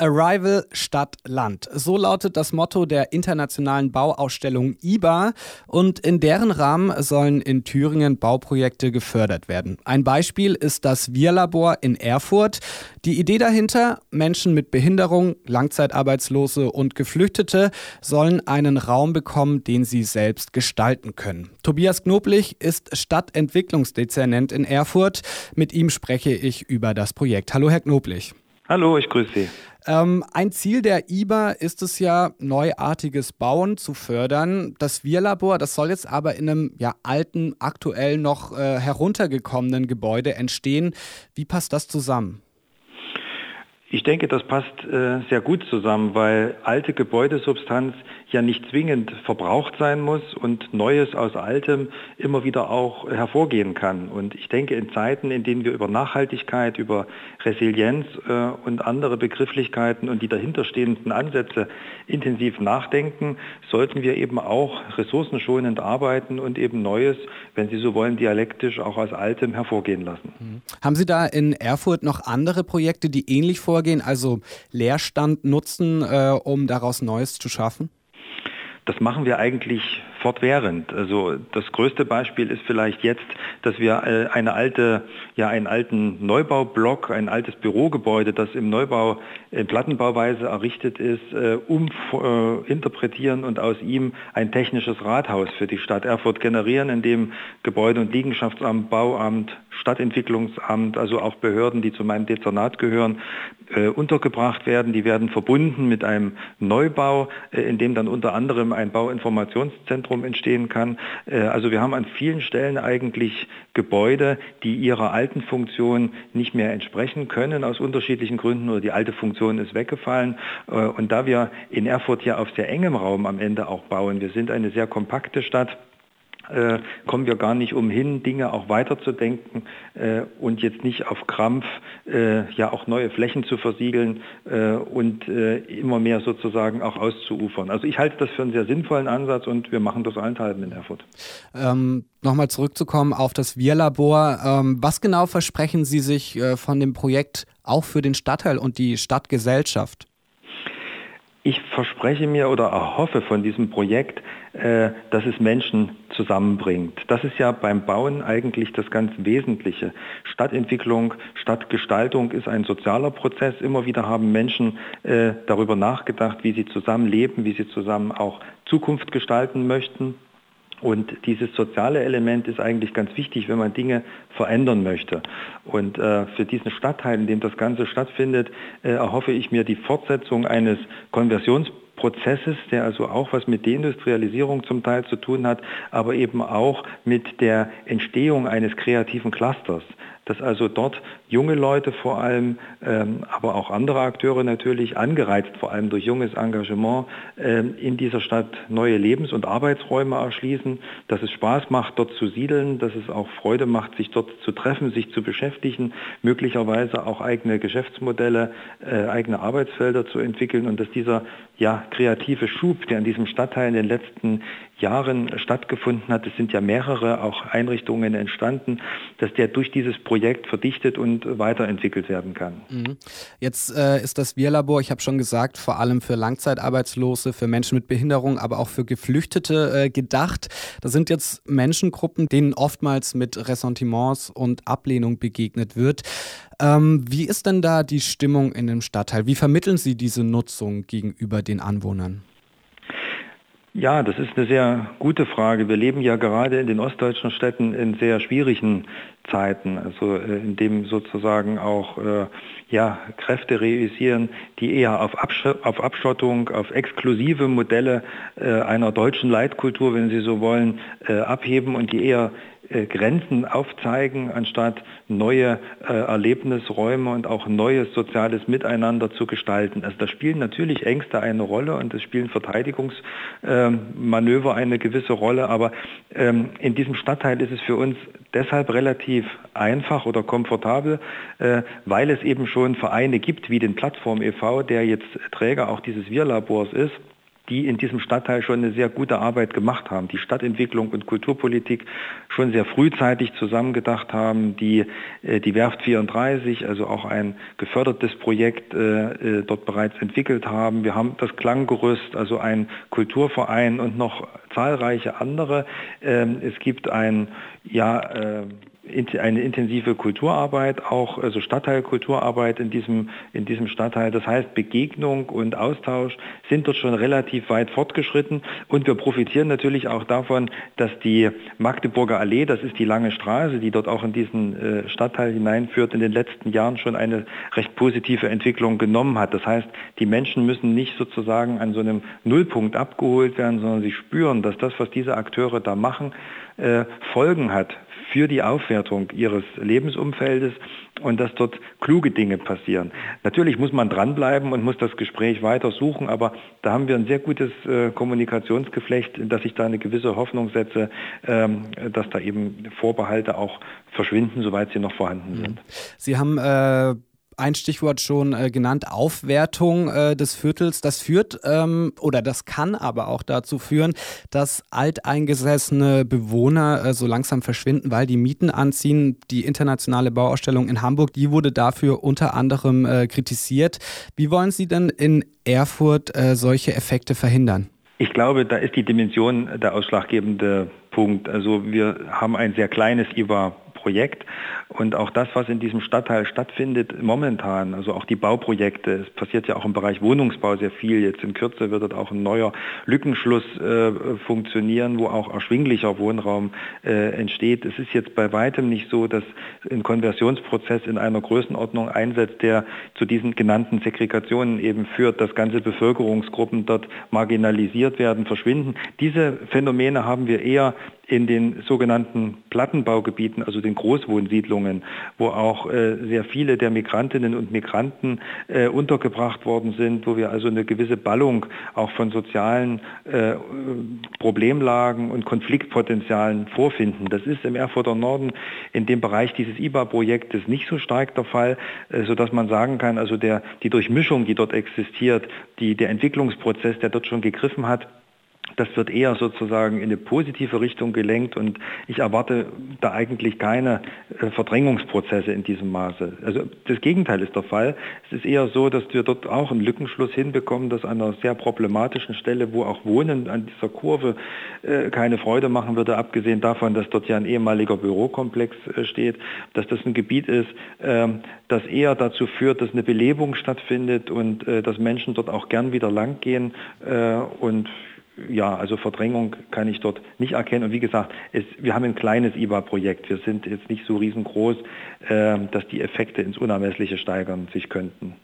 Arrival Stadt Land. So lautet das Motto der internationalen Bauausstellung IBA und in deren Rahmen sollen in Thüringen Bauprojekte gefördert werden. Ein Beispiel ist das Wir-Labor in Erfurt. Die Idee dahinter, Menschen mit Behinderung, Langzeitarbeitslose und Geflüchtete sollen einen Raum bekommen, den sie selbst gestalten können. Tobias Knoblich ist Stadtentwicklungsdezernent in Erfurt. Mit ihm spreche ich über das Projekt. Hallo, Herr Knoblich. Hallo, ich grüße Sie. Ähm, ein Ziel der IBA ist es ja, neuartiges Bauen zu fördern. Das Wir-Labor, das soll jetzt aber in einem ja, alten, aktuell noch äh, heruntergekommenen Gebäude entstehen. Wie passt das zusammen? Ich denke, das passt äh, sehr gut zusammen, weil alte Gebäudesubstanz ja nicht zwingend verbraucht sein muss und Neues aus Altem immer wieder auch hervorgehen kann. Und ich denke, in Zeiten, in denen wir über Nachhaltigkeit, über Resilienz äh, und andere Begrifflichkeiten und die dahinterstehenden Ansätze intensiv nachdenken, sollten wir eben auch ressourcenschonend arbeiten und eben Neues, wenn Sie so wollen, dialektisch auch aus Altem hervorgehen lassen. Mhm. Haben Sie da in Erfurt noch andere Projekte, die ähnlich vor vorgehen, also Leerstand nutzen, äh, um daraus Neues zu schaffen? Das machen wir eigentlich fortwährend. Also das größte Beispiel ist vielleicht jetzt, dass wir äh, eine alte, ja, einen alten Neubaublock, ein altes Bürogebäude, das im Neubau in Plattenbauweise errichtet ist, äh, uminterpretieren und aus ihm ein technisches Rathaus für die Stadt Erfurt generieren, in dem Gebäude- und Liegenschaftsamt, Bauamt, Stadtentwicklungsamt, also auch Behörden, die zu meinem Dezernat gehören, äh, untergebracht werden. Die werden verbunden mit einem Neubau, äh, in dem dann unter anderem ein Bauinformationszentrum entstehen kann. Äh, also wir haben an vielen Stellen eigentlich Gebäude, die ihrer alten Funktion nicht mehr entsprechen können aus unterschiedlichen Gründen oder die alte Funktion ist weggefallen. Äh, und da wir in Erfurt ja auf sehr engem Raum am Ende auch bauen, wir sind eine sehr kompakte Stadt, äh, kommen wir gar nicht umhin, Dinge auch weiterzudenken äh, und jetzt nicht auf Krampf äh, ja auch neue Flächen zu versiegeln äh, und äh, immer mehr sozusagen auch auszuufern. Also ich halte das für einen sehr sinnvollen Ansatz und wir machen das allenthalben in Erfurt. Ähm, Nochmal zurückzukommen auf das Wir-Labor. Ähm, was genau versprechen Sie sich äh, von dem Projekt auch für den Stadtteil und die Stadtgesellschaft? Ich verspreche mir oder erhoffe von diesem Projekt, äh, dass es Menschen zusammenbringt. Das ist ja beim Bauen eigentlich das ganz Wesentliche. Stadtentwicklung, Stadtgestaltung ist ein sozialer Prozess. Immer wieder haben Menschen äh, darüber nachgedacht, wie sie zusammen leben, wie sie zusammen auch Zukunft gestalten möchten. Und dieses soziale Element ist eigentlich ganz wichtig, wenn man Dinge verändern möchte. Und äh, für diesen Stadtteil, in dem das Ganze stattfindet, äh, erhoffe ich mir die Fortsetzung eines Konversionsprozesses, der also auch was mit Deindustrialisierung zum Teil zu tun hat, aber eben auch mit der Entstehung eines kreativen Clusters dass also dort junge Leute vor allem, ähm, aber auch andere Akteure natürlich, angereizt vor allem durch junges Engagement, ähm, in dieser Stadt neue Lebens- und Arbeitsräume erschließen, dass es Spaß macht, dort zu siedeln, dass es auch Freude macht, sich dort zu treffen, sich zu beschäftigen, möglicherweise auch eigene Geschäftsmodelle, äh, eigene Arbeitsfelder zu entwickeln und dass dieser ja, kreative Schub, der in diesem Stadtteil in den letzten Jahren stattgefunden hat, es sind ja mehrere auch Einrichtungen entstanden, dass der durch dieses Projekt verdichtet und weiterentwickelt werden kann. Mhm. Jetzt äh, ist das Wir-Labor, ich habe schon gesagt, vor allem für Langzeitarbeitslose, für Menschen mit Behinderung, aber auch für Geflüchtete äh, gedacht. Das sind jetzt Menschengruppen, denen oftmals mit Ressentiments und Ablehnung begegnet wird. Ähm, wie ist denn da die Stimmung in dem Stadtteil? Wie vermitteln Sie diese Nutzung gegenüber den Anwohnern? Ja, das ist eine sehr gute Frage. Wir leben ja gerade in den ostdeutschen Städten in sehr schwierigen Zeiten, also äh, in dem sozusagen auch äh, ja, Kräfte realisieren, die eher auf, Absch auf Abschottung, auf exklusive Modelle äh, einer deutschen Leitkultur, wenn Sie so wollen, äh, abheben und die eher äh, Grenzen aufzeigen, anstatt neue äh, Erlebnisräume und auch neues soziales Miteinander zu gestalten. Also da spielen natürlich Ängste eine Rolle und es spielen Verteidigungsmanöver ähm, eine gewisse Rolle, aber ähm, in diesem Stadtteil ist es für uns deshalb relativ einfach oder komfortabel, äh, weil es eben schon Vereine gibt wie den Plattform e.V., der jetzt Träger auch dieses Wir-Labors ist die in diesem Stadtteil schon eine sehr gute Arbeit gemacht haben, die Stadtentwicklung und Kulturpolitik schon sehr frühzeitig zusammengedacht haben, die äh, die Werft 34, also auch ein gefördertes Projekt äh, äh, dort bereits entwickelt haben. Wir haben das Klanggerüst, also ein Kulturverein und noch zahlreiche andere. Ähm, es gibt ein ja, eine intensive Kulturarbeit, auch also Stadtteilkulturarbeit in diesem, in diesem Stadtteil. Das heißt, Begegnung und Austausch sind dort schon relativ weit fortgeschritten und wir profitieren natürlich auch davon, dass die Magdeburger Allee, das ist die lange Straße, die dort auch in diesen äh, Stadtteil hineinführt, in den letzten Jahren schon eine recht positive Entwicklung genommen hat. Das heißt, die Menschen müssen nicht sozusagen an so einem Nullpunkt abgeholt werden, sondern sie spüren, dass das, was diese Akteure da machen, äh, Folgen hat für die Aufwertung ihres Lebensumfeldes und dass dort kluge Dinge passieren. Natürlich muss man dranbleiben und muss das Gespräch weiter suchen, aber da haben wir ein sehr gutes äh, Kommunikationsgeflecht, dass ich da eine gewisse Hoffnung setze, ähm, dass da eben Vorbehalte auch verschwinden, soweit sie noch vorhanden sind. Mhm. Sie haben äh ein Stichwort schon äh, genannt, Aufwertung äh, des Viertels. Das führt ähm, oder das kann aber auch dazu führen, dass alteingesessene Bewohner äh, so langsam verschwinden, weil die Mieten anziehen. Die internationale Bauausstellung in Hamburg, die wurde dafür unter anderem äh, kritisiert. Wie wollen Sie denn in Erfurt äh, solche Effekte verhindern? Ich glaube, da ist die Dimension der ausschlaggebende Punkt. Also wir haben ein sehr kleines IWA Projekt. Und auch das, was in diesem Stadtteil stattfindet momentan, also auch die Bauprojekte, es passiert ja auch im Bereich Wohnungsbau sehr viel. Jetzt in Kürze wird dort auch ein neuer Lückenschluss äh, funktionieren, wo auch erschwinglicher Wohnraum äh, entsteht. Es ist jetzt bei weitem nicht so, dass ein Konversionsprozess in einer Größenordnung einsetzt, der zu diesen genannten Segregationen eben führt, dass ganze Bevölkerungsgruppen dort marginalisiert werden, verschwinden. Diese Phänomene haben wir eher in den sogenannten Plattenbaugebieten, also den Großwohnsiedlungen, wo auch äh, sehr viele der Migrantinnen und Migranten äh, untergebracht worden sind, wo wir also eine gewisse Ballung auch von sozialen äh, Problemlagen und Konfliktpotenzialen vorfinden. Das ist im Erfurter Norden in dem Bereich dieses IBA-Projektes nicht so stark der Fall, äh, sodass man sagen kann, also der, die Durchmischung, die dort existiert, die, der Entwicklungsprozess, der dort schon gegriffen hat, das wird eher sozusagen in eine positive Richtung gelenkt und ich erwarte da eigentlich keine äh, Verdrängungsprozesse in diesem Maße. Also das Gegenteil ist der Fall. Es ist eher so, dass wir dort auch einen Lückenschluss hinbekommen, dass an einer sehr problematischen Stelle, wo auch Wohnen an dieser Kurve äh, keine Freude machen würde, abgesehen davon, dass dort ja ein ehemaliger Bürokomplex äh, steht, dass das ein Gebiet ist, ähm, das eher dazu führt, dass eine Belebung stattfindet und dass Menschen dort auch gern wieder langgehen und ja, also Verdrängung kann ich dort nicht erkennen. Und wie gesagt, es, wir haben ein kleines IBA-Projekt. Wir sind jetzt nicht so riesengroß, äh, dass die Effekte ins Unermessliche steigern sich könnten.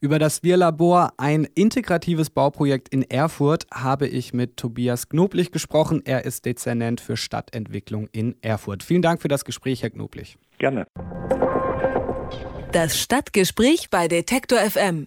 Über das Wir-Labor, ein integratives Bauprojekt in Erfurt, habe ich mit Tobias Knoblich gesprochen. Er ist Dezernent für Stadtentwicklung in Erfurt. Vielen Dank für das Gespräch, Herr Knoblich. Gerne. Das Stadtgespräch bei Detektor FM.